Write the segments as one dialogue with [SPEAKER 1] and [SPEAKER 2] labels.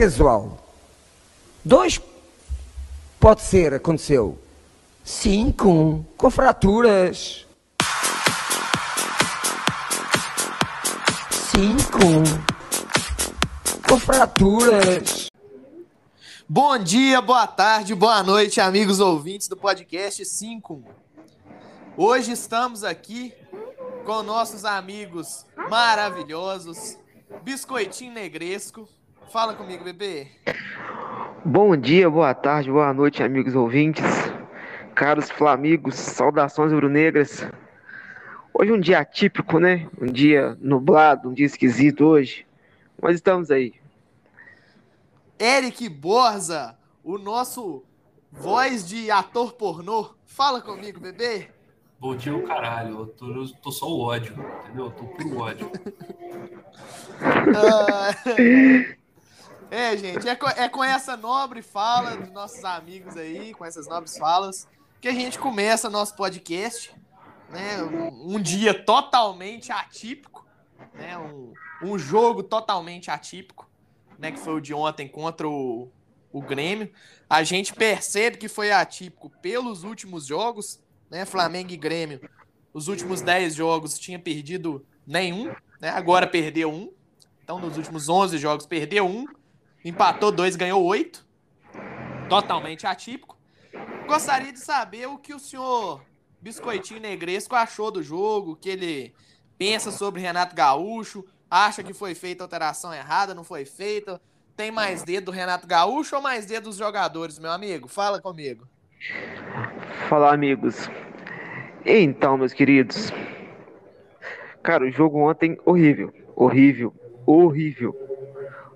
[SPEAKER 1] casual. Dois pode ser, aconteceu. Cinco, com fraturas. Cinco, com fraturas.
[SPEAKER 2] Bom dia, boa tarde, boa noite, amigos ouvintes do podcast 5. Hoje estamos aqui com nossos amigos maravilhosos, Biscoitinho Negresco. Fala comigo, bebê.
[SPEAKER 3] Bom dia, boa tarde, boa noite, amigos ouvintes, caros flamigos, saudações rubro-negras. Hoje é um dia atípico, né? Um dia nublado, um dia esquisito hoje, mas estamos aí.
[SPEAKER 2] Eric Borza, o nosso voz de ator pornô. Fala comigo, bebê.
[SPEAKER 4] Bom dia, o caralho. Eu tô, eu tô só o ódio, entendeu? Eu tô puro ódio.
[SPEAKER 2] Ah, é, gente, é com, é com essa nobre fala dos nossos amigos aí, com essas nobres falas, que a gente começa nosso podcast. Né? Um, um dia totalmente atípico, né? um, um jogo totalmente atípico né, que foi o de ontem contra o, o Grêmio. A gente percebe que foi atípico pelos últimos jogos, né? Flamengo e Grêmio, os últimos 10 jogos tinha perdido nenhum, né? Agora perdeu um. Então, nos últimos 11 jogos, perdeu um, empatou dois, ganhou oito. Totalmente atípico. Gostaria de saber o que o senhor Biscoitinho Negresco achou do jogo, o que ele pensa sobre Renato Gaúcho, acha que foi feita alteração errada, não foi feita. Tem mais dedo do Renato Gaúcho ou mais dedo dos jogadores, meu amigo? Fala comigo.
[SPEAKER 3] Fala, amigos. Então, meus queridos. Cara, o jogo ontem, horrível. Horrível. Horrível.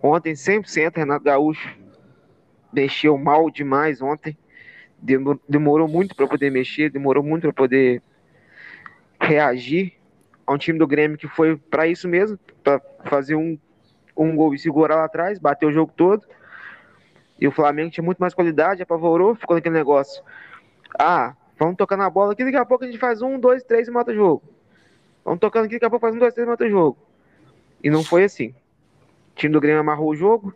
[SPEAKER 3] Ontem, 100% Renato Gaúcho. Mexeu mal demais ontem. Demorou muito para poder mexer, demorou muito para poder reagir a um time do Grêmio que foi para isso mesmo, para fazer um, um gol e segurar lá atrás, bater o jogo todo. E o Flamengo tinha muito mais qualidade, apavorou, ficou naquele negócio. Ah, vamos tocar na bola aqui, daqui a pouco a gente faz um, dois, três e mata o jogo. Vamos tocando aqui, daqui a pouco faz um, dois, três e mata o jogo. E não foi assim. O time do Grêmio amarrou o jogo,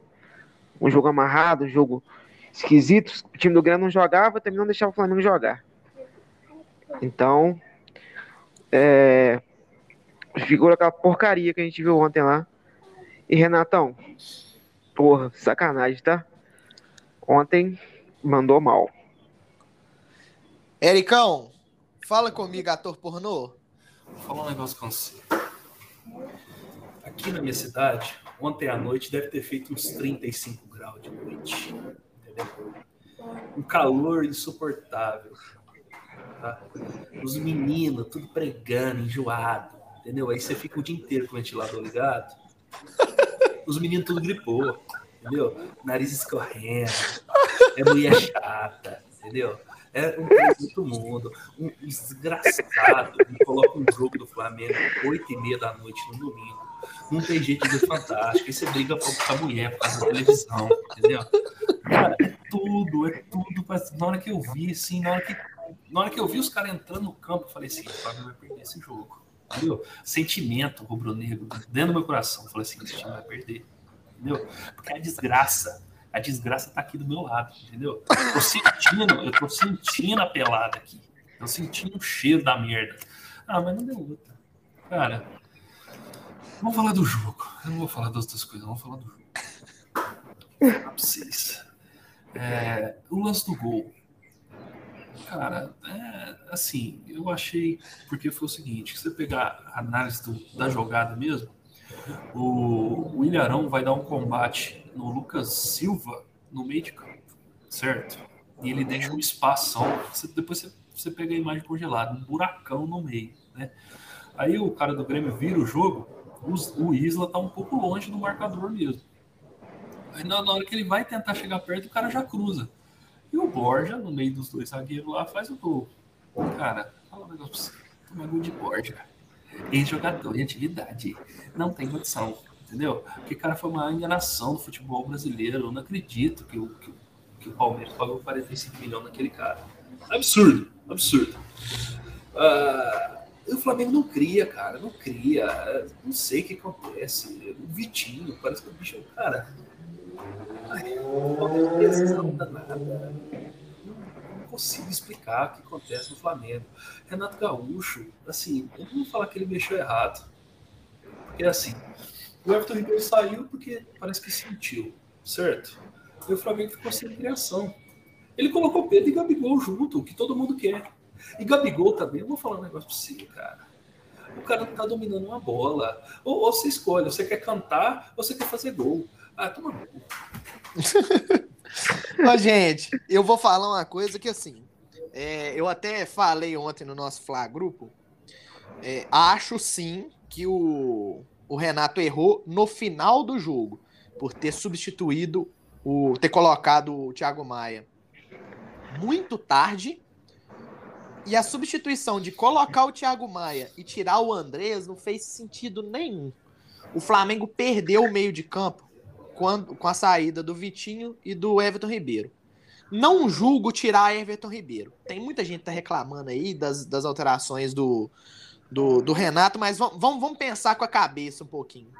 [SPEAKER 3] um jogo amarrado, um jogo esquisito. O time do Grêmio não jogava, também não deixava o Flamengo jogar. Então, é, Figura aquela porcaria que a gente viu ontem lá. E Renatão, porra, sacanagem, tá? Ontem mandou mal.
[SPEAKER 2] Ericão, fala comigo, ator pornô.
[SPEAKER 4] Vou falar um negócio com você. Aqui na minha cidade, ontem à noite deve ter feito uns 35 graus de noite. Entendeu? Um calor insuportável. Tá? Os meninos, tudo pregando, enjoado entendeu? Aí você fica o dia inteiro com o ventilador ligado. Os meninos tudo gripou, entendeu? Nariz escorrendo, é mulher chata, entendeu? É um outro mundo. Um desgraçado me coloca um jogo do Flamengo 8 e meia da noite no domingo. Não tem jeito de fantástico. Aí você briga com a mulher por causa da televisão, entendeu? Cara, é tudo, é tudo. Na hora que eu vi, assim, na hora que, na hora que eu vi os caras entrando no campo, eu falei assim: o Flamengo vai perder esse jogo entendeu? Sentimento rubro-negro dentro do meu coração. Eu falei assim, esse time vai perder, entendeu? Porque a desgraça, a desgraça tá aqui do meu lado, entendeu? Eu tô sentindo, eu tô sentindo a pelada aqui. Eu sentindo o cheiro da merda. Ah, mas não deu outra. Cara, vamos falar do jogo. Eu não vou falar das outras coisas, vamos falar do jogo. Pra vocês. É, o lance do gol. Cara, é, assim, eu achei, porque foi o seguinte, se você pegar a análise do, da jogada mesmo, o, o Ilharão vai dar um combate no Lucas Silva no meio de campo, certo? E ele deixa um espação, você, depois você, você pega a imagem congelada, um buracão no meio, né? Aí o cara do Grêmio vira o jogo, o, Isla tá um pouco longe do marcador mesmo. Aí na, na hora que ele vai tentar chegar perto, o cara já cruza. E o Borja, no meio dos dois zagueiros lá, faz o gol. Cara, fala um negócio pra você. Toma gol de Borja. Ex-jogador em atividade. Não tem condição, entendeu? Porque, cara, foi uma enganação do futebol brasileiro. Eu não acredito que o, que, que o Palmeiras pagou 45 milhões naquele cara. Absurdo, absurdo. Uh, o Flamengo não cria, cara, não cria. Não sei o que acontece. O Vitinho, parece que o bicho. Cara, Ai. Não consigo explicar o que acontece no Flamengo. Renato Gaúcho, assim, eu não vou falar que ele mexeu errado. Porque assim, o Everton Ribeiro saiu porque parece que sentiu, certo? E o Flamengo ficou sem criação. Ele colocou Pedro e Gabigol junto, o que todo mundo quer. E Gabigol também, eu vou falar um negócio pra você, cara. O cara não tá dominando uma bola. Ou, ou você escolhe, você quer cantar ou você quer fazer gol. Ah, toma gol.
[SPEAKER 2] Mas, gente, eu vou falar uma coisa que assim. É, eu até falei ontem no nosso Fla Grupo. É, acho sim que o, o Renato errou no final do jogo por ter substituído o ter colocado o Thiago Maia muito tarde. E a substituição de colocar o Thiago Maia e tirar o Andrés não fez sentido nenhum. O Flamengo perdeu o meio de campo quando, com a saída do Vitinho e do Everton Ribeiro. Não julgo tirar Everton Ribeiro. Tem muita gente que tá reclamando aí das, das alterações do, do, do Renato, mas vamos, vamos pensar com a cabeça um pouquinho.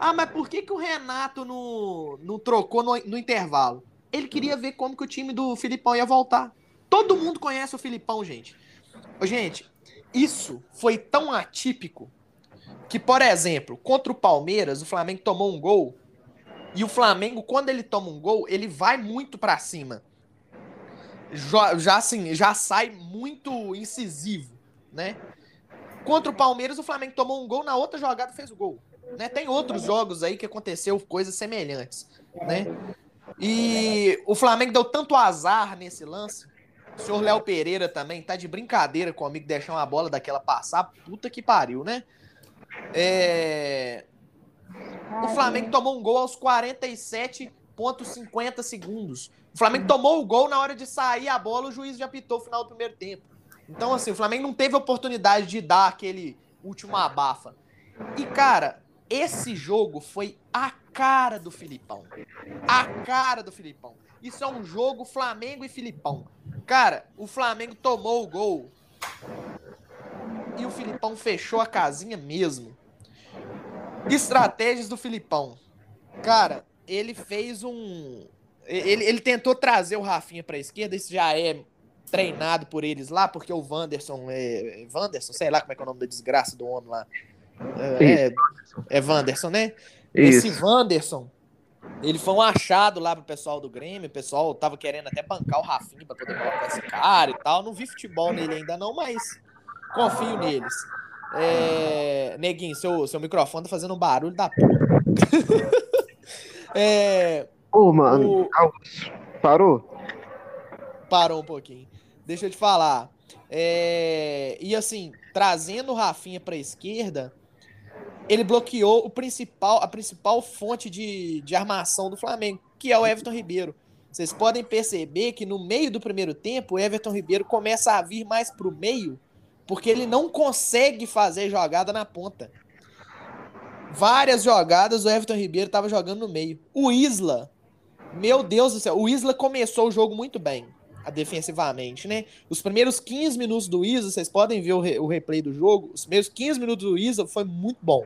[SPEAKER 2] Ah, mas por que, que o Renato não, não trocou no, no intervalo? Ele queria ver como que o time do Filipão ia voltar. Todo mundo conhece o Filipão, gente. Ô, gente, isso foi tão atípico que, por exemplo, contra o Palmeiras, o Flamengo tomou um gol e o Flamengo, quando ele toma um gol, ele vai muito para cima. Já, já assim, já sai muito incisivo, né? Contra o Palmeiras, o Flamengo tomou um gol, na outra jogada fez o gol. Né? Tem outros jogos aí que aconteceu coisas semelhantes, né? E o Flamengo deu tanto azar nesse lance. O senhor Léo Pereira também tá de brincadeira com o amigo deixar uma bola daquela passar. Puta que pariu, né? É... O Flamengo tomou um gol aos 47,50 segundos. O Flamengo tomou o gol na hora de sair a bola, o juiz já apitou o final do primeiro tempo. Então, assim, o Flamengo não teve oportunidade de dar aquele último abafa. E, cara, esse jogo foi a cara do Filipão. A cara do Filipão. Isso é um jogo Flamengo e Filipão. Cara, o Flamengo tomou o gol. E o Filipão fechou a casinha mesmo. Estratégias do Filipão. Cara, ele fez um. Ele, ele tentou trazer o Rafinha pra esquerda, isso já é treinado por eles lá, porque o Wanderson é. Wanderson, sei lá como é que é o nome da desgraça do homem lá. É, é, é Wanderson, né? Isso. Esse Wanderson, ele foi um achado lá pro pessoal do Grêmio. O pessoal tava querendo até bancar o Rafinha pra poder colocar esse cara e tal. Não vi futebol nele ainda não, mas confio neles. É... Neguinho, seu, seu microfone tá fazendo um barulho da porra.
[SPEAKER 3] é... Ô, mano, o... parou?
[SPEAKER 2] Parou um pouquinho. Deixa eu te falar. É... E assim, trazendo o Rafinha pra esquerda, ele bloqueou o principal, a principal fonte de, de armação do Flamengo, que é o Everton Ribeiro. Vocês podem perceber que no meio do primeiro tempo, o Everton Ribeiro começa a vir mais para o meio, porque ele não consegue fazer jogada na ponta. Várias jogadas o Everton Ribeiro estava jogando no meio. O Isla, meu Deus do céu, o Isla começou o jogo muito bem, defensivamente, né? Os primeiros 15 minutos do Isla, vocês podem ver o, re, o replay do jogo, os primeiros 15 minutos do Isla foi muito bom.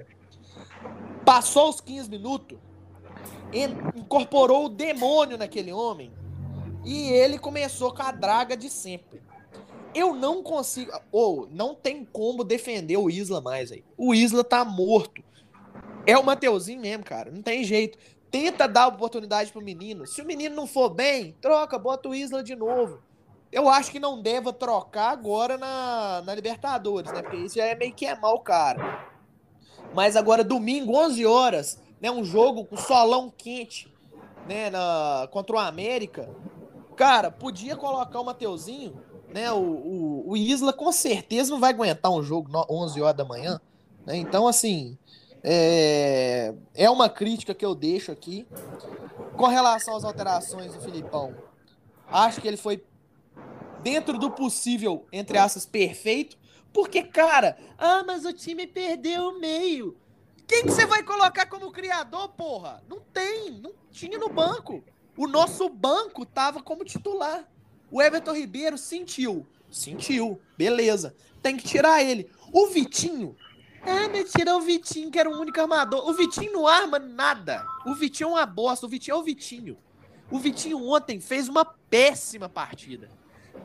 [SPEAKER 2] Passou os 15 minutos, incorporou o demônio naquele homem e ele começou com a draga de sempre. Eu não consigo, ou não tem como defender o Isla mais aí. O Isla tá morto. É o Mateuzinho mesmo, cara. Não tem jeito. Tenta dar oportunidade pro menino. Se o menino não for bem, troca, bota o Isla de novo. Eu acho que não deva trocar agora na, na Libertadores, né? Porque isso já é meio que é mal, cara. Mas agora, domingo, 11 horas, né? Um jogo com solão quente, né? Na, contra o América. Cara, podia colocar o Mateuzinho, né? O, o, o Isla com certeza não vai aguentar um jogo 11 horas da manhã. Né? Então, assim, é, é uma crítica que eu deixo aqui. Com relação às alterações do Filipão, acho que ele foi dentro do possível, entre aspas, perfeito. Porque, cara, ah, mas o time perdeu o meio. Quem que você vai colocar como criador, porra? Não tem, não tinha no banco. O nosso banco tava como titular. O Everton Ribeiro sentiu. Sentiu, beleza. Tem que tirar ele. O Vitinho, É, mas tirou o Vitinho, que era o único armador. O Vitinho não arma nada. O Vitinho é uma bosta. O Vitinho é o Vitinho. O Vitinho ontem fez uma péssima partida.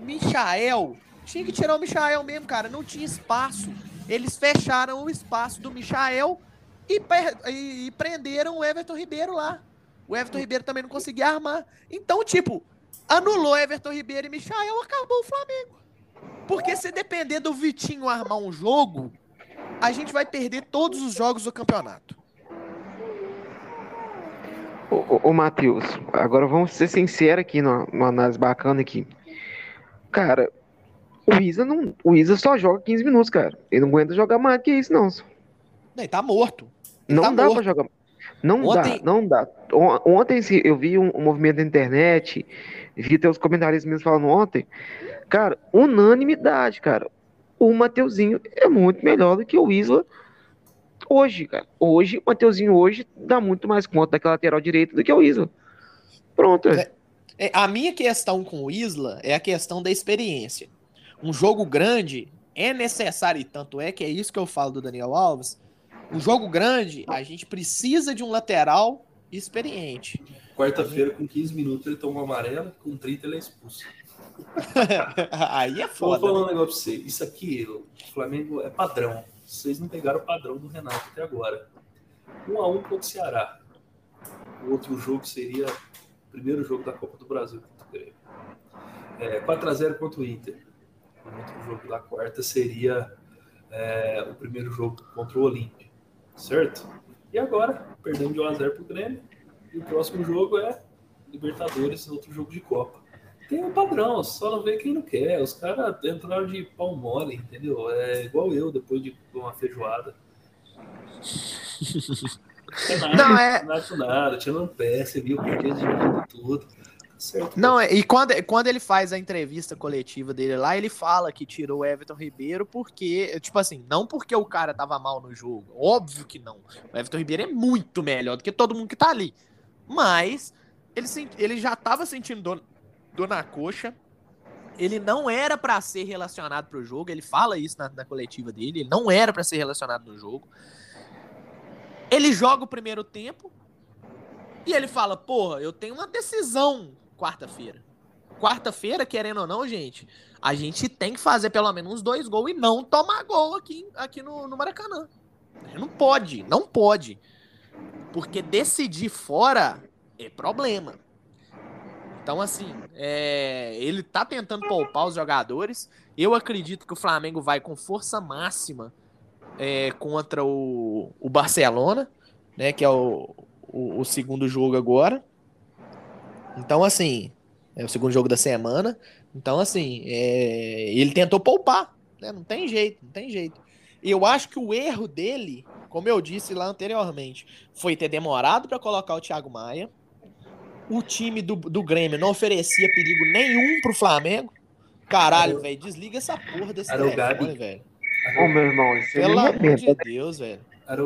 [SPEAKER 2] Michael. Tinha que tirar o Michael mesmo, cara. Não tinha espaço. Eles fecharam o espaço do Michael e, e, e prenderam o Everton Ribeiro lá. O Everton Ribeiro também não conseguia armar. Então, tipo, anulou Everton Ribeiro e Michael, acabou o Flamengo. Porque se depender do Vitinho armar um jogo, a gente vai perder todos os jogos do campeonato.
[SPEAKER 3] Ô, ô, ô Matheus, agora vamos ser sinceros aqui numa, numa análise bacana aqui. Cara, o Isa não, o Isa só joga 15 minutos, cara. Ele não aguenta jogar mais que isso, não.
[SPEAKER 2] Ele tá morto. Ele
[SPEAKER 3] não
[SPEAKER 2] tá
[SPEAKER 3] dá
[SPEAKER 2] morto.
[SPEAKER 3] pra jogar. Não
[SPEAKER 2] Ontem-
[SPEAKER 3] dá, não dá. On- Ontem eu vi um, um movimento na internet, vi até os comentários mesmo falando ontem. Cara, unanimidade, cara. O Mateuzinho é muito melhor do que o Isla hoje, cara. Hoje, o Mateuzinho hoje dá muito mais conta daquela lateral direita do que o Isla. Pronto.
[SPEAKER 2] É. É, A minha questão com o Isla é a questão da experiência. Um jogo grande é necessário, e tanto é que é isso que eu falo do Daniel Alves. Um jogo grande, a gente precisa de um lateral experiente.
[SPEAKER 4] Quarta-feira, com 15 minutos, ele toma uma amarela, com 30 ele é expulso.
[SPEAKER 2] Aí é
[SPEAKER 4] Vou
[SPEAKER 2] foda.
[SPEAKER 4] falar um
[SPEAKER 2] né?
[SPEAKER 4] negócio pra você. Isso aqui, o Flamengo é padrão. Vocês não pegaram o padrão do Renato até agora. 1 a 1 contra o Ceará. O outro jogo seria o primeiro jogo da Copa do Brasil contra o Grêmio. É, 4 a 0 contra o Inter. O outro jogo da quarta seria é, o primeiro jogo contra o Olímpia. Certo? E agora, perdendo de 1 a 0 pro Grêmio. E o próximo jogo é Libertadores, outro jogo de Copa. Tem um padrão, só não vê quem não quer. Os caras entraram de pau mole, entendeu? É igual eu, depois de uma feijoada. É nada,
[SPEAKER 2] Não, é-
[SPEAKER 4] nada nada, tirando um pé, você viu porque de tudo. Tá certo.
[SPEAKER 2] Não, é- e quando, quando ele faz a entrevista coletiva dele lá, ele fala que tirou o Everton Ribeiro porque, tipo assim, não porque o cara tava mal no jogo. Óbvio que não. O Everton Ribeiro é muito melhor do que todo mundo que tá ali. Mas ele, ele já tava sentindo dor, dor na coxa. Ele não era pra ser relacionado pro jogo. Ele fala isso na, na coletiva dele. Ele não era pra ser relacionado no jogo. Ele joga o primeiro tempo. E ele fala, porra, eu tenho uma decisão quarta-feira. Quarta-feira, querendo ou não, gente, a gente tem que fazer pelo menos uns dois gols e não tomar gol aqui, aqui no, no Maracanã. Não pode, não pode. Porque decidir fora é problema. Então, assim, é, ele tá tentando poupar os jogadores. Eu acredito que o Flamengo vai com força máxima é, contra o, o Barcelona, né? Que é o, o, o segundo jogo agora. Então, assim, é o segundo jogo da semana. Então, assim, é, ele tentou poupar, né? Não tem jeito, não tem jeito. Eu acho que o erro dele, como eu disse lá anteriormente, foi ter demorado para colocar o Thiago Maia. O time do, do Grêmio não oferecia perigo nenhum pro Flamengo. Caralho, velho, desliga essa porra desse telefone, velho.
[SPEAKER 3] Ô, meu irmão, isso é
[SPEAKER 2] Pelo
[SPEAKER 3] nem
[SPEAKER 2] amor de Deus, velho.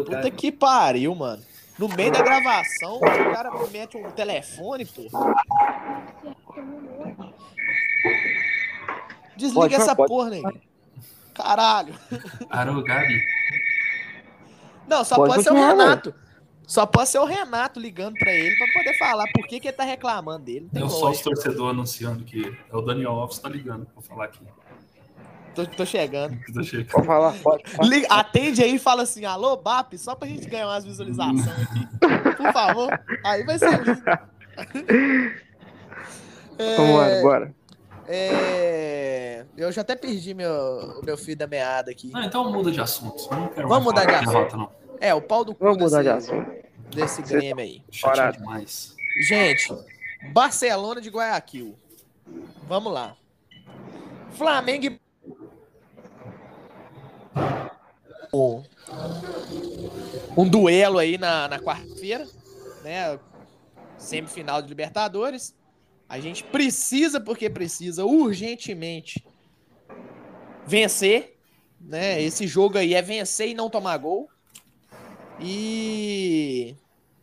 [SPEAKER 2] Puta que pariu, mano. No meio da gravação, o cara mete um telefone, pô. Desliga
[SPEAKER 3] Pode,
[SPEAKER 2] essa
[SPEAKER 3] pode.
[SPEAKER 2] porra, nego. Caralho.
[SPEAKER 4] Arogabi.
[SPEAKER 2] Não, só
[SPEAKER 3] Pode
[SPEAKER 2] pode, ser o Renato. Só pode ser o Renato ligando pra ele pra poder falar por que, que ele tá reclamando dele. Não tem
[SPEAKER 4] É só os torcedores anunciando que é o Daniel Alves tá ligando pra falar aqui.
[SPEAKER 2] Tô, tô chegando.
[SPEAKER 4] Tá chegando.
[SPEAKER 3] Pode falar, pode. pode.
[SPEAKER 2] Liga- atende aí e fala assim, alô, BAP, só pra gente ganhar umas visualizações aqui. Por favor. Aí vai ser lindo. É,
[SPEAKER 3] Vambora, bora.
[SPEAKER 2] é, Eu já até perdi meu, meu fio da meada aqui.
[SPEAKER 4] Não, então muda de assunto. Não
[SPEAKER 2] Vamos mudar de
[SPEAKER 4] derrota, não.
[SPEAKER 2] É, o pau do cu
[SPEAKER 3] Vamos mudar de
[SPEAKER 2] desse, desse Grêmio aí.
[SPEAKER 4] Chateado demais.
[SPEAKER 2] Gente, Barcelona de Guayaquil. Vamos lá. Flamengo e... Um- Um duelo aí na, na quarta-feira, né? Semifinal de Libertadores. A gente precisa, porque precisa, urgentemente vencer. Né? Esse jogo aí é vencer e não tomar gol. E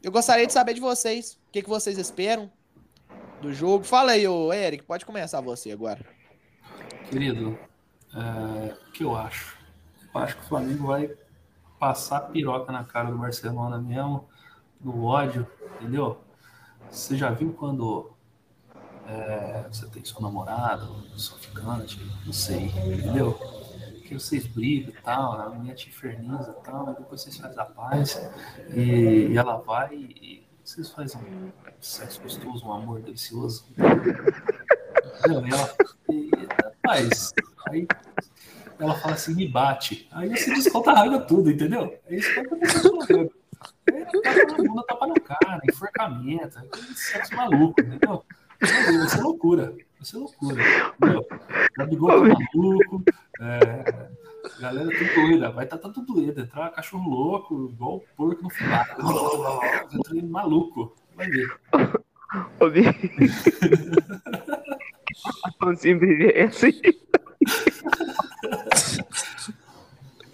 [SPEAKER 2] eu gostaria de saber de vocês. O que, que vocês esperam do jogo? Fala aí, ô Eric. Pode começar você agora.
[SPEAKER 4] Querido, é, o que eu acho? Eu acho que o Flamengo vai passar piroca na cara do Barcelona mesmo, no ódio, entendeu? Você já viu quando é, você tem seu namorado, seu ficante, não sei, entendeu? Que vocês brigam e tal, a minha te inferniza e tal, e depois vocês fazem a paz e, e ela vai e vocês fazem um sexo gostoso, um amor delicioso. Entendeu? E ela, e, rapaz, aí ela fala assim, me bate. Aí você desconta a raiva tudo, entendeu? É isso acontece é, tapa na bunda, tapa na cara, enforcamento, aquele sexo maluco, entendeu? Vai ser loucura, vai ser loucura, entendeu? Gabigol tá maluco, é, galera tudo doida, vai estar tá tudo doido, entrar cachorro louco, igual porco no final. Entra maluco, vai ver.
[SPEAKER 3] Ô, Vi. Sempre é assim.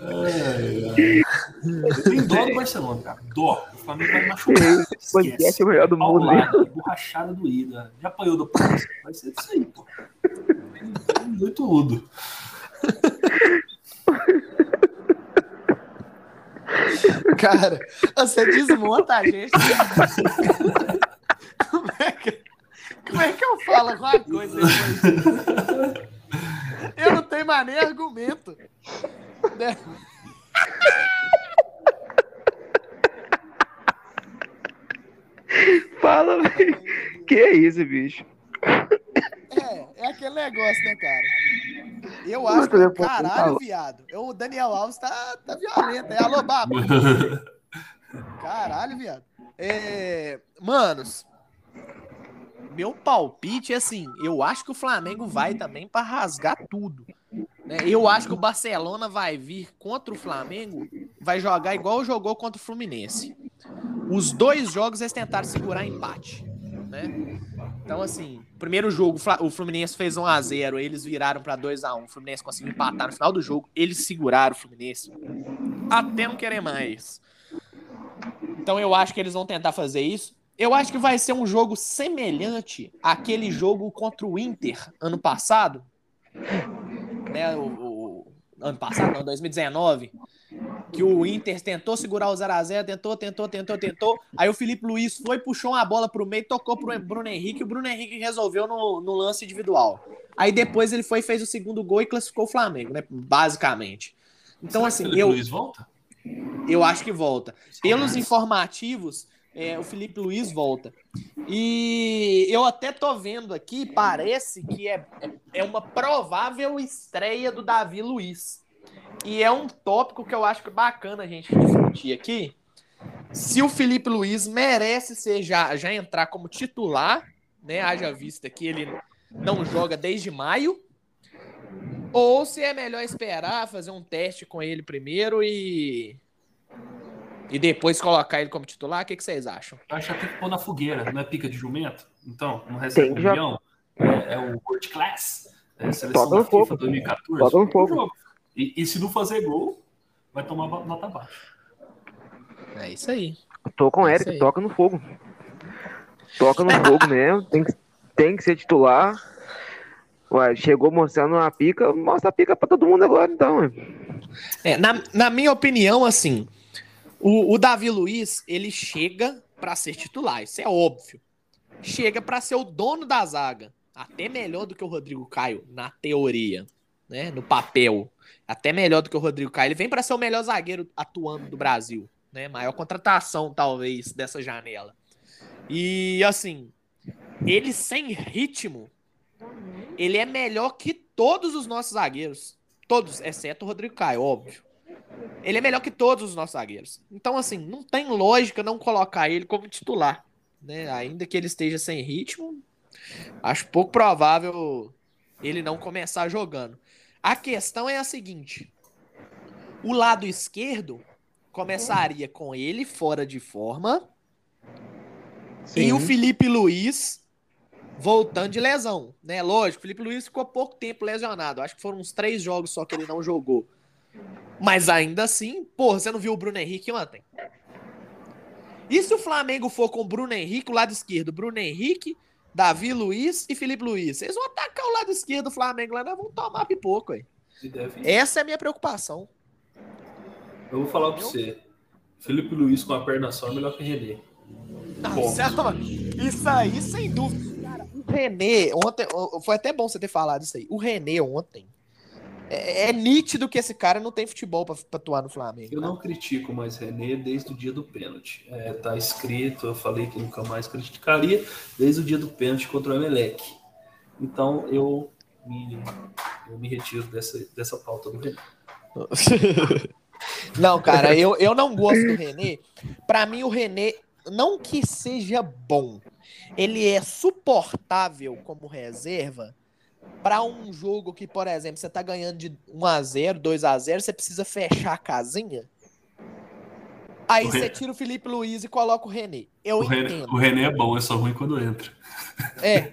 [SPEAKER 4] Ai, ai. Tem dó do Barcelona, cara. Dó. O Flamengo vai machucar.
[SPEAKER 3] Esquece é o melhor do mundo.
[SPEAKER 4] Né? Borrachada do Ida. Já apanhou do Paz. Vai ser isso aí, pô. Tem tudo.
[SPEAKER 2] Cara, você desmonta a gente. Como é que, como é que eu falo alguma coisa depois? Eu não tenho mais nem argumento.
[SPEAKER 3] Fala, velho. Que é isso, bicho?
[SPEAKER 2] É, é aquele negócio, né, cara? Eu acho que, caralho, viado. Eu, o Daniel Alves tá, tá violento. É alô, baba. Caralho, viado. É, manos, meu palpite é assim, eu acho que o Flamengo vai também para rasgar tudo. Né? Eu acho que o Barcelona vai vir contra o Flamengo, vai jogar igual jogou contra o Fluminense. Os dois jogos eles tentaram segurar empate. Né? Então, assim, primeiro jogo, o Fluminense fez 1 a 0 eles viraram para 2 a 1 O Fluminense conseguiu empatar no final do jogo, eles seguraram o Fluminense até não querer mais. Então, eu acho que eles vão tentar fazer isso. Eu acho que vai ser um jogo semelhante àquele jogo contra o Inter ano passado. Né, o, ano passado, não, 2019. Que o Inter tentou segurar o 0x0, tentou, tentou, tentou, tentou. Aí o Felipe Luiz foi, puxou uma bola pro meio, tocou pro Bruno Henrique. E o Bruno Henrique resolveu no, no lance individual. Aí depois ele foi fez o segundo gol e classificou o Flamengo, né? Basicamente. Então, assim, eu.
[SPEAKER 4] Luiz volta?
[SPEAKER 2] Eu acho que volta. Pelos informativos, é, o Felipe Luiz volta. E eu até tô vendo aqui, parece que é, é uma provável estreia do Davi Luiz. E é um tópico que eu acho é bacana a gente discutir aqui. Se o Felipe Luiz merece ser já, já entrar como titular, né? Haja vista que ele não joga desde maio. Ou se é melhor esperar, fazer um teste com ele primeiro e e depois colocar ele como titular, o que, que vocês acham?
[SPEAKER 4] Acho que tem que pôr na fogueira, não é pica de jumento? Então, não recebe um milhão? É, é, o World Class, é seleção da FIFA fogo. 2014. Toca
[SPEAKER 3] no fogo.
[SPEAKER 4] E, e, se não fazer gol, vai tomar nota baixa.
[SPEAKER 2] É isso aí.
[SPEAKER 3] tô com o é Eric, toca no fogo. Toca no fogo mesmo, tem que, tem que ser titular. Ué, chegou mostrando uma pica, mostra a pica pra todo mundo agora, então.
[SPEAKER 2] É, na, na minha opinião, assim, o, o Davi Luiz, ele chega para ser titular, isso é óbvio. Chega para ser o dono da zaga. Até melhor do que o Rodrigo Caio, na teoria, né? No papel. Até melhor do que o Rodrigo Caio. Ele vem para ser o melhor zagueiro atuando do Brasil, né? Maior contratação, talvez, dessa janela. E assim, ele sem ritmo, ele é melhor que todos os nossos zagueiros. Todos, exceto o Rodrigo Caio, óbvio. Ele é melhor que todos os nossos zagueiros. Então, assim, não tem lógica não colocar ele como titular. Né? Ainda que ele esteja sem ritmo, acho pouco provável ele não começar jogando. A questão é a seguinte: o lado esquerdo começaria com ele fora de forma Sim. e o Felipe Luiz voltando de lesão, né? Lógico, o Felipe Luiz ficou pouco tempo lesionado. Acho que foram uns três jogos só que ele não jogou. Mas ainda assim, porra, você não viu o Bruno Henrique ontem? E se o Flamengo for com o Bruno Henrique, o lado esquerdo, Bruno Henrique, Davi Luiz e Felipe Luiz? Vocês vão atacar o lado esquerdo do Flamengo lá, nós vamos tomar pipoco aí. Essa é a minha preocupação.
[SPEAKER 4] Eu vou falar pra você. Felipe Luiz com a perna só é melhor que René.
[SPEAKER 2] Certo, mano. Isso aí, sem dúvida. Cara, o René, ontem, foi até bom você ter falado isso aí. O René ontem. É, é nítido que esse cara não tem futebol pra, pra atuar no Flamengo.
[SPEAKER 4] Eu
[SPEAKER 2] cara.
[SPEAKER 4] não critico mais René desde o dia do pênalti. É, tá escrito, eu falei que nunca mais criticaria desde o dia do pênalti contra o Emelec. Então eu me, eu me retiro dessa, dessa pauta do René.
[SPEAKER 2] Não, cara, eu, eu não gosto do René. Pra mim, o René, não que seja bom, ele é suportável como reserva pra um jogo que, por exemplo, você tá ganhando de 1x0, 2x0, você precisa fechar a casinha. Aí
[SPEAKER 4] O
[SPEAKER 2] você
[SPEAKER 4] René-
[SPEAKER 2] tira o Felipe Luiz e coloca o René. Eu
[SPEAKER 4] O René,
[SPEAKER 2] entendo.
[SPEAKER 4] o René é bom, é só ruim quando entra.
[SPEAKER 2] É.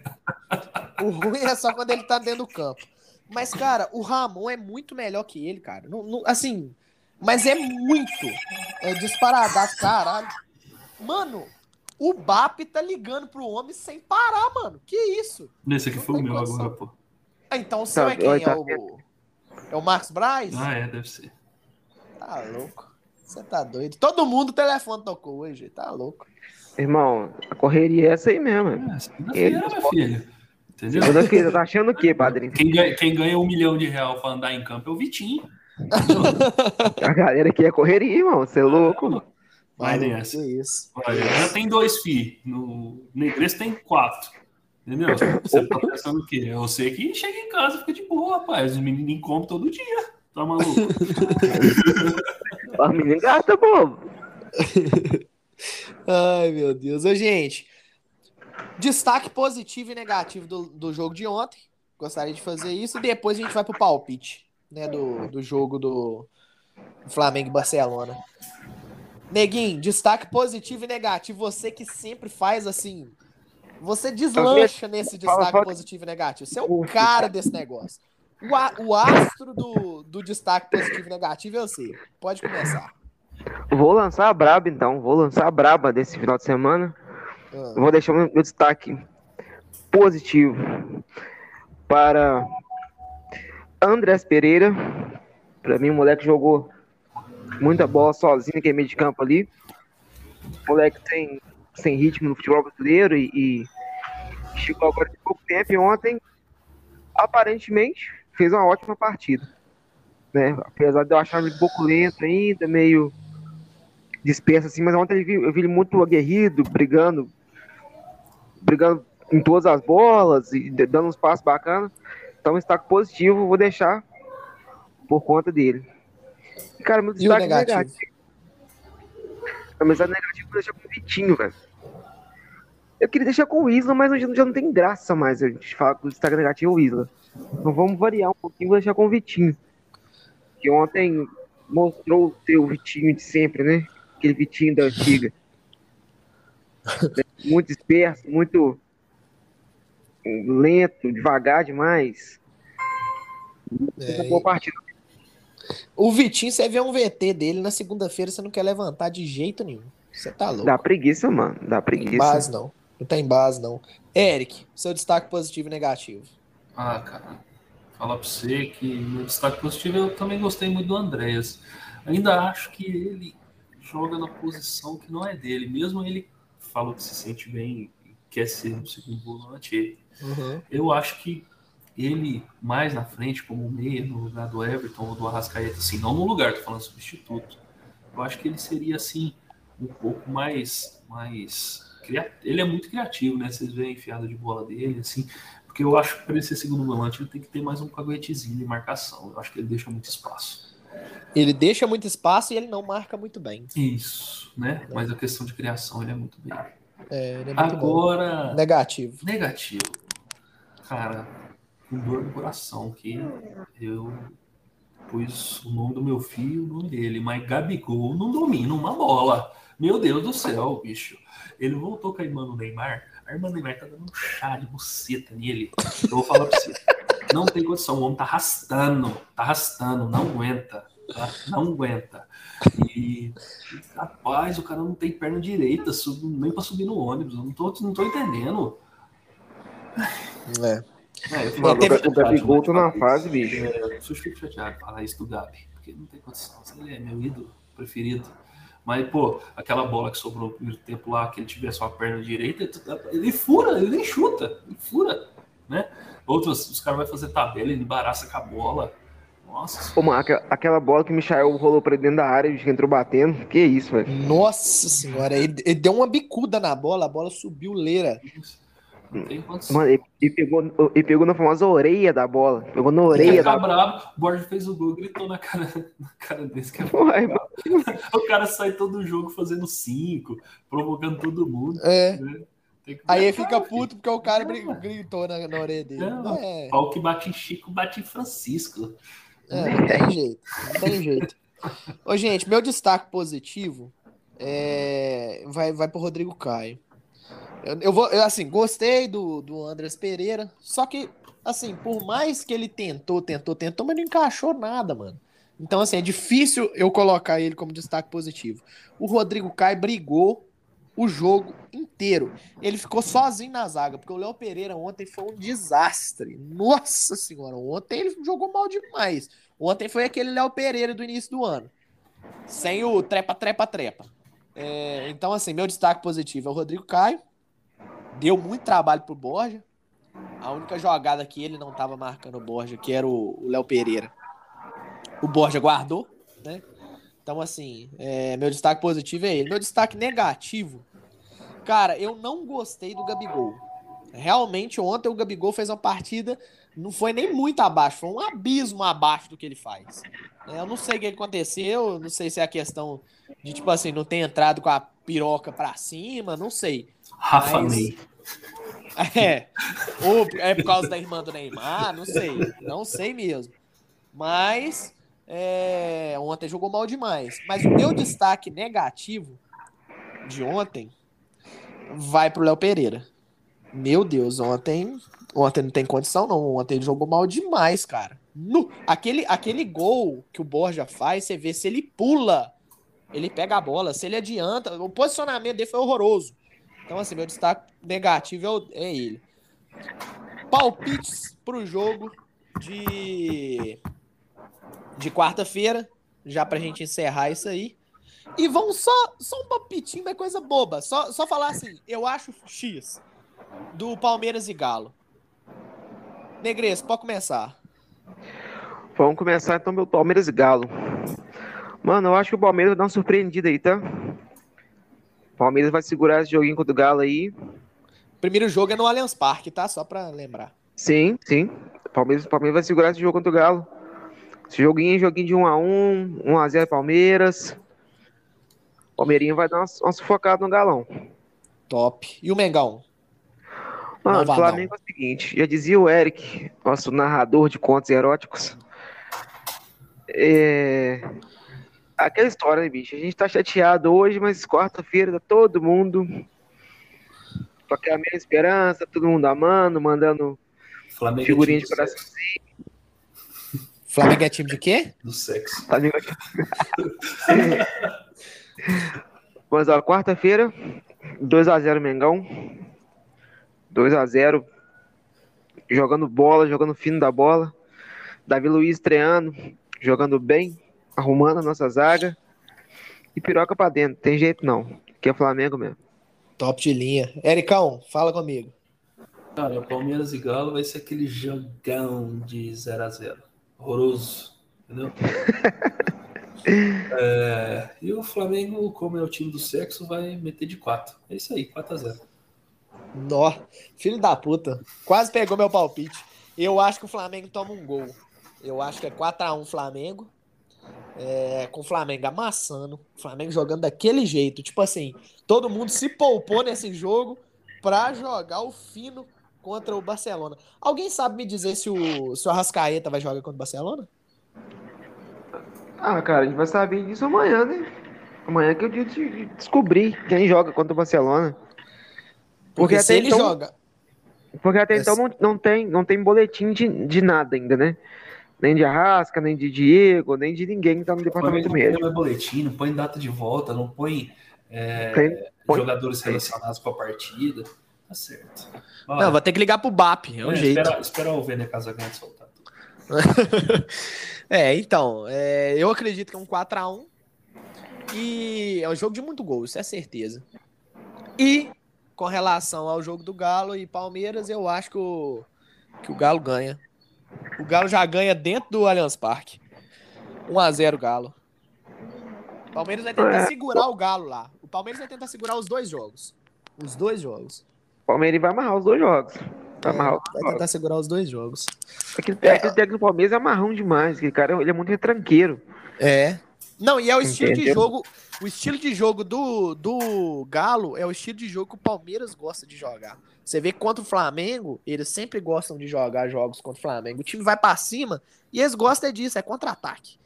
[SPEAKER 2] O ruim é só quando ele tá dentro do campo. Mas, cara, o Ramon é muito melhor que ele, cara. Não, não- assim, mas é muito. É disparadaço, caralho. Mano, o BAP tá ligando pro homem sem parar, mano. Que isso?
[SPEAKER 4] Nesse aqui
[SPEAKER 2] Não
[SPEAKER 4] foi o meu
[SPEAKER 2] condição.
[SPEAKER 4] agora, pô.
[SPEAKER 2] Ah, então o seu
[SPEAKER 3] Tá,
[SPEAKER 2] é quem?
[SPEAKER 3] oi, tá
[SPEAKER 2] É o, é o Marcos Braz?
[SPEAKER 4] Ah, é, deve ser.
[SPEAKER 2] Tá louco. Você tá doido. Todo mundo o telefone tocou hoje. Tá louco.
[SPEAKER 3] Irmão, a correria é essa aí mesmo. é.
[SPEAKER 4] É, segunda-feira, meu filho. Entendeu?
[SPEAKER 3] Segunda-feira, tá achando o quê, padrinho?
[SPEAKER 4] Quem ganha, quem ganha um milhão de real pra andar em campo é o Vitinho.
[SPEAKER 3] A galera aqui é correria, irmão. Você é louco? mano.
[SPEAKER 4] Vai nessa. Olha, já tem dois fi. No Negresco tem quatro. Entendeu? Você tá pensando o quê? É você que chega em casa e fica de boa, rapaz. Os meninos compram todo dia. Tá maluco?
[SPEAKER 3] Ó, menino gasta, bobo.
[SPEAKER 2] Ai, meu Deus. Ô, gente, destaque positivo e negativo do, do jogo de ontem. Gostaria de fazer isso. E depois a gente vai pro palpite, né, do, do jogo do Flamengo e Barcelona. Neguinho, destaque positivo e negativo. Você que sempre faz assim. Você deslancha nesse destaque positivo e negativo. Você é o cara desse negócio. O, a- o astro do, do destaque positivo e negativo é você. Pode começar.
[SPEAKER 3] Vou lançar a braba, então. Vou lançar a braba desse final de semana.
[SPEAKER 2] Ah,
[SPEAKER 3] vou deixar o meu meu destaque positivo para Andrés Pereira. Para mim, o moleque jogou muita bola sozinho naquele meio de campo ali. Moleque sem, sem ritmo no futebol brasileiro e, e chegou agora de pouco tempo e ontem, aparentemente, fez uma ótima partida. Né? Apesar de eu achar ele um pouco lento ainda, meio disperso assim, mas ontem eu vi, eu vi ele muito aguerrido, brigando, brigando em todas as bolas e dando uns passos bacanas. Então, destaque positivo, vou deixar por conta dele. E, cara, meu destaque
[SPEAKER 2] negativo?
[SPEAKER 3] negativo. Meu destaque negativo, vou deixar com o Vitinho, velho. Eu queria deixar com o Isla, mas hoje já não tem graça mais a gente falar que o destaque negativo é o Isla. Então vamos variar um pouquinho, vou deixar com o Vitinho. Que ontem mostrou o Vitinho de sempre, né? Aquele Vitinho da antiga. muito disperso, muito lento, devagar demais.
[SPEAKER 2] É,
[SPEAKER 3] boa partida.
[SPEAKER 2] O Vitinho, você vê um VT dele na segunda-feira, você não quer levantar de jeito nenhum. Você tá louco.
[SPEAKER 3] Dá preguiça, mano. Dá
[SPEAKER 2] Não tem
[SPEAKER 3] preguiça.
[SPEAKER 2] base, não. Não tem base, não. Eric, seu destaque positivo e negativo.
[SPEAKER 4] Ah, cara. Falar pra você que meu destaque positivo eu também gostei muito do Andréas. Ainda acho que ele joga na posição que não é dele. Mesmo ele falou que se sente bem e quer ser um segundo volante, eu acho que ele mais na frente, como meia, no lugar do Everton ou do Arrascaeta, assim, não no lugar, tô falando substituto. Eu acho que ele seria assim um pouco mais mais ele é muito criativo, né? Vocês veem a enfiada de bola dele, assim, porque eu acho que para ele ser segundo volante, ele tem que ter mais um caguetezinho de marcação. Eu acho que ele deixa muito espaço.
[SPEAKER 2] Ele deixa muito espaço e ele não marca muito bem.
[SPEAKER 4] Isso, né? Mas a questão de criação ele é muito bem.
[SPEAKER 2] É, ele é muito bom.
[SPEAKER 4] Agora,
[SPEAKER 2] Negativo.
[SPEAKER 4] Negativo. Cara, com dor no coração, que eu pus o nome do meu filho, o nome dele, mas Gabigol não domina uma bola. Meu Deus do céu, bicho. Ele voltou com a irmã do Neymar. A irmã do Neymar tá dando um chá de buceta nele. Eu vou falar pra você. Não tem condição, o homem tá arrastando, tá arrastando, não aguenta, tá? Não aguenta. E, rapaz, o cara não tem perna direita, nem pra subir no ônibus. Não tô, não tô entendendo.
[SPEAKER 2] É.
[SPEAKER 4] É, eu fico
[SPEAKER 3] Mano,
[SPEAKER 2] teve-
[SPEAKER 3] o Gabigol tá na fase,
[SPEAKER 4] isso.
[SPEAKER 3] bicho.
[SPEAKER 4] É, eu fico chateado falar isso do Gabi, porque não tem condição. Ele é meu ídolo. preferido. Mas, pô, aquela bola que sobrou no primeiro tempo lá, que ele tivesse uma perna direita, ele fura, ele nem chuta, ele fura, né? Outros, os caras vão fazer tabela, ele embaraça com a bola. Nossa.
[SPEAKER 3] Pô, mano, aquela bola que o Michael rolou pra dentro da área e entrou batendo. Que isso, velho.
[SPEAKER 2] Nossa senhora, ele, ele, deu uma bicuda na bola, a bola subiu leira.
[SPEAKER 3] Mano, ele, ele, pegou, ele pegou na famosa orelha da bola. Pegou na orelha da
[SPEAKER 4] bravo, bola. O Borges fez o gol, gritou na cara, na cara desse. Que é o cara sai todo o jogo fazendo cinco, provocando todo mundo.
[SPEAKER 2] É. Né? Aí ele fica puto porque o cara gritou na, na orelha dele.
[SPEAKER 4] É, é. Pau que bate em Chico, bate em Francisco.
[SPEAKER 2] É, não tem jeito, não tem jeito. Ô, gente, meu destaque positivo é... vai, vai pro Rodrigo Caio. Eu, vou, eu, assim, gostei do, do Andrés Pereira, só que, assim, por mais que ele tentou, tentou, tentou, mas não encaixou nada, mano. Então, assim, é difícil eu colocar ele como destaque positivo. O Rodrigo Caio brigou o jogo inteiro. Ele ficou sozinho na zaga, porque o Léo Pereira ontem foi um desastre. Nossa senhora, ontem ele jogou mal demais. Ontem foi aquele Léo Pereira do início do ano. Sem o trepa, trepa, trepa. É, então, assim, meu destaque positivo é o Rodrigo Caio. Deu muito trabalho pro Borja. A única jogada que ele não tava marcando o Borja, que era o Léo Pereira. O Borja guardou, né? Então, assim, é, meu destaque positivo é ele. Meu destaque negativo, cara, eu não gostei do Gabigol. Realmente, ontem o Gabigol fez uma partida, não foi nem muito abaixo, foi um abismo abaixo do que ele faz. É, eu não sei o que aconteceu, não sei se é a questão de, tipo assim, não ter entrado com a piroca pra cima, não sei.
[SPEAKER 4] Rafa mas...
[SPEAKER 2] É, ou é por causa da irmã do Neymar, não sei, não sei mesmo. Mas é, ontem jogou mal demais. Mas o meu destaque negativo de ontem vai pro Léo Pereira. Meu Deus, ontem, ontem não tem condição não. Ontem ele jogou mal demais, cara. No, aquele, aquele gol que o Borja faz, você vê se ele pula, ele pega a bola, se ele adianta, o posicionamento dele foi horroroso. Então assim, meu destaque negativo é, é ele. Palpites pro jogo de de quarta-feira, já pra gente encerrar isso aí. E vamos só, só um palpitinho, é coisa boba. Só, só falar assim, eu acho X do Palmeiras e Galo. Negres, pode começar.
[SPEAKER 3] Vamos começar então meu Palmeiras e Galo. Mano, eu acho que o Palmeiras vai dar uma surpreendida aí, tá? Palmeiras vai segurar esse joguinho contra o Galo aí.
[SPEAKER 2] Primeiro jogo é no Allianz Parque, tá? Só pra lembrar.
[SPEAKER 3] Sim, sim. Palmeiras, Palmeiras vai segurar esse jogo contra o Galo. Esse joguinho, joguinho de 1x1, 1x0 Palmeiras. Palmeirinho vai dar uma, uma sufocada no galão.
[SPEAKER 2] Top. E o Mengão?
[SPEAKER 3] Mano, o Flamengo é o seguinte, já dizia o Eric, nosso narrador de contos eróticos. É... Aquela história, né, bicho? A gente tá chateado hoje, mas quarta-feira tá todo mundo com aquela mesma esperança, todo mundo amando, mandando Flamengo figurinha de coraçãozinho.
[SPEAKER 2] Flamengo é time de quê?
[SPEAKER 4] Do sexo.
[SPEAKER 3] Flamengo é Mas, ó, quarta-feira, 2x0 Mengão. 2x0. Jogando bola, jogando fino da bola. Davi Luiz estreando, jogando bem, arrumando a nossa zaga. E piroca pra dentro, tem jeito não. Que é Flamengo mesmo.
[SPEAKER 2] Top de linha. Ericão, fala comigo.
[SPEAKER 4] Cara, Palmeiras e Galo vai ser aquele jogão de 0x0 horroroso, entendeu? é, e o Flamengo, como é o time do sexo, vai meter de 4. É isso aí, 4 a 0
[SPEAKER 2] Nó, filho da puta. Quase pegou meu palpite. Eu acho que o Flamengo toma um gol. Eu acho que é 4x1 Flamengo. É, com o Flamengo amassando. O Flamengo jogando daquele jeito. Tipo assim, todo mundo se poupou nesse jogo pra jogar o fino contra o Barcelona. Alguém sabe me dizer se o, se o Arrascaeta vai jogar contra o Barcelona?
[SPEAKER 3] Ah, cara, a gente vai saber disso amanhã, né? Amanhã que eu dia de descobrir quem joga contra o Barcelona.
[SPEAKER 2] Porque, Porque se ele então, joga.
[SPEAKER 3] Porque até então não, não, tem, não tem boletim de, de nada ainda, né? Nem de Arrasca, nem de Diego, nem de ninguém que tá no departamento
[SPEAKER 4] não
[SPEAKER 3] médico.
[SPEAKER 4] Não põe boletim, não põe data de volta, não põe, é, põe jogadores relacionados com a partida. Tá certo.
[SPEAKER 2] Olha, não, vou ter que ligar pro BAP, é um é, jeito.
[SPEAKER 4] Espera, espera o Vene Casagrande soltar
[SPEAKER 2] é, então, é, eu acredito que é um 4x1. E é um jogo de muito gol, isso é certeza. E com relação ao jogo do Galo e Palmeiras, eu acho que o, que o Galo ganha. O Galo já ganha dentro do Allianz Parque. 1x0 Galo. O Palmeiras vai tentar
[SPEAKER 3] É.
[SPEAKER 2] segurar o Galo lá. O Palmeiras vai tentar segurar os dois jogos. Os dois jogos.
[SPEAKER 3] O Palmeiras vai amarrar os dois jogos. Vai
[SPEAKER 2] É, vai
[SPEAKER 3] jogos.
[SPEAKER 2] tentar segurar os dois jogos.
[SPEAKER 3] Aquele, aquele técnico do Palmeiras é amarrão demais. Aquele cara ele é muito retranqueiro.
[SPEAKER 2] É. Não, e é o estilo de
[SPEAKER 3] Entendeu?
[SPEAKER 2] jogo. O estilo de jogo do, do Galo é o estilo de jogo que o Palmeiras gosta de jogar. Você vê que contra o Flamengo, eles sempre gostam de jogar jogos contra o Flamengo. O time vai pra cima e eles gostam disso, é contra-ataque.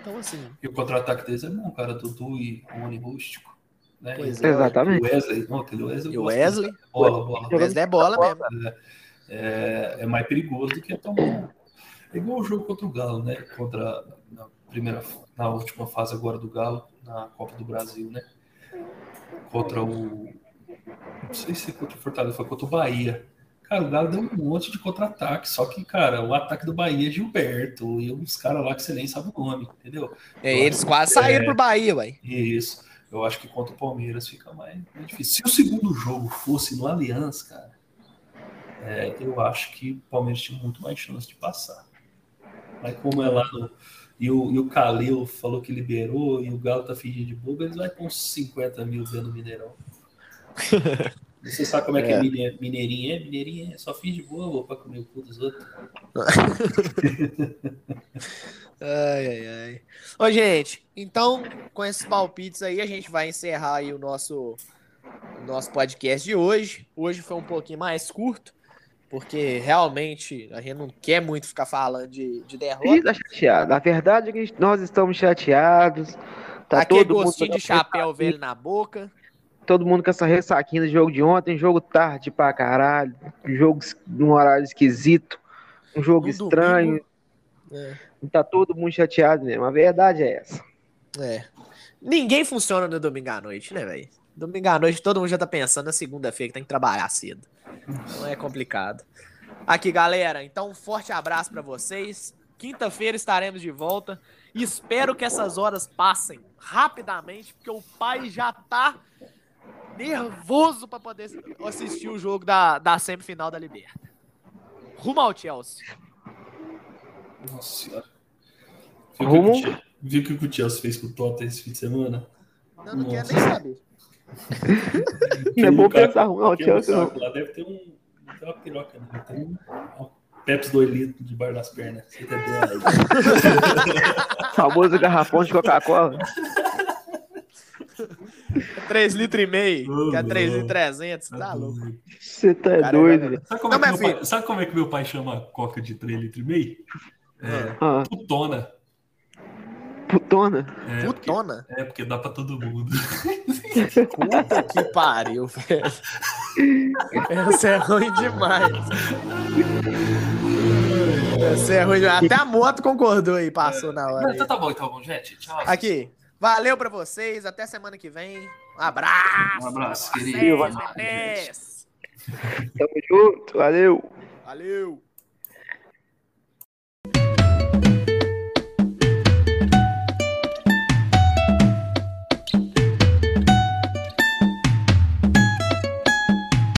[SPEAKER 2] Então, assim,
[SPEAKER 4] E o contra-ataque deles é bom, cara. Dudu e Rony Rústico. Né?
[SPEAKER 2] Pois é.
[SPEAKER 3] Exatamente.
[SPEAKER 4] O Wesley, não, aquele Wesley.
[SPEAKER 2] o Wesley.
[SPEAKER 4] Bola, bola.
[SPEAKER 2] o Wesley é bola mesmo.
[SPEAKER 4] É, é mais perigoso do que tomar. É igual o jogo contra o Galo, né? Contra na primeira, na última fase agora do Galo, na Copa do Brasil, né? Contra o. Não sei se contra o Fortaleza, foi contra o Bahia. Cara, o Galo deu um monte de contra-ataque, só que, cara, o ataque do Bahia é Gilberto e uns caras lá que você nem sabe o nome, entendeu?
[SPEAKER 2] É, eles quase saíram pro Bahia, ué.
[SPEAKER 4] Isso. Eu acho que contra o Palmeiras fica mais, mais difícil. Se o segundo jogo fosse no Allianz, cara, é, eu acho que o Palmeiras tinha muito mais chance de passar. Mas como é lá no. E o, e o Calil falou que liberou e o Galo tá fingindo de bobo, eles vão com uns 50 mil dentro do Mineirão. Você sabe como é que é,
[SPEAKER 2] É.
[SPEAKER 4] mine- mineirinho é? Mineirinho é só finge de bobo pra comer o cu dos outros.
[SPEAKER 2] Ai, ai, ai. Ô, gente, então, com esses palpites aí, a gente vai encerrar aí o nosso, o nosso podcast de hoje. Hoje foi um pouquinho mais curto, porque realmente a gente não quer muito ficar falando de, de derrota.
[SPEAKER 3] tá chateado. A verdade é que nós estamos chateados. Tá
[SPEAKER 2] Aquele
[SPEAKER 3] todo mundo,
[SPEAKER 2] gostinho de chapéu velho na boca.
[SPEAKER 3] todo mundo com essa ressaquinha do jogo de ontem. Jogo tarde pra caralho. Jogo num horário esquisito. Um jogo
[SPEAKER 2] No
[SPEAKER 3] estranho.
[SPEAKER 2] É.
[SPEAKER 3] Tá todo mundo chateado mesmo. A verdade é essa.
[SPEAKER 2] É. Ninguém funciona no domingo à noite, né, velho? Domingo à noite todo mundo já tá pensando na segunda-feira que tem que trabalhar cedo. Então é complicado. Aqui, galera, então um forte abraço pra vocês. Quinta-feira estaremos de volta. Espero que essas horas passem rapidamente, porque o pai já tá nervoso pra poder assistir o jogo da, da semifinal da Liberta. Rumo ao Chelsea.
[SPEAKER 4] Nossa senhora. Viu o
[SPEAKER 3] Rumo?
[SPEAKER 4] que o Chelsea- Viu o que o Chelsea fez com o Tottenham esse fim de semana?
[SPEAKER 2] Eu não quero
[SPEAKER 4] Nossa.
[SPEAKER 2] nem saber.
[SPEAKER 3] Não é bom
[SPEAKER 4] Aquele
[SPEAKER 3] pensar ruim, não, Chelsea não.
[SPEAKER 4] macaco Lá deve ter um. Não tem uma piroca, né? Tem um. um Pepsi 2 litros debaixo das pernas. Você tá?
[SPEAKER 3] Famoso garrafão de Coca-Cola.
[SPEAKER 2] 3 litros e meio,
[SPEAKER 4] Ô,
[SPEAKER 2] que é 3
[SPEAKER 4] louco.
[SPEAKER 2] litros e 300, tá louco.
[SPEAKER 3] Você tá
[SPEAKER 2] Cara,
[SPEAKER 3] doido.
[SPEAKER 4] Sabe como,
[SPEAKER 2] Não,
[SPEAKER 4] é que
[SPEAKER 2] meu
[SPEAKER 4] meu
[SPEAKER 2] filho.
[SPEAKER 4] pai, sabe como é que meu pai chama coca de 3 litros e meio? É,
[SPEAKER 3] Ah,
[SPEAKER 4] putona.
[SPEAKER 3] Putona.
[SPEAKER 4] É, porque,
[SPEAKER 2] Putona.
[SPEAKER 4] é, porque dá pra todo mundo.
[SPEAKER 2] Puta que pariu, velho. Essa é ruim demais. Essa é ruim demais. Até a moto concordou aí, passou na hora.
[SPEAKER 4] Então tá bom, então, bom, gente. Tchau.
[SPEAKER 2] Aqui, valeu pra vocês. Até semana que vem. Um abraço.
[SPEAKER 4] Um abraço, querido.
[SPEAKER 2] vocês.
[SPEAKER 3] Tamo junto. Valeu.
[SPEAKER 2] Valeu.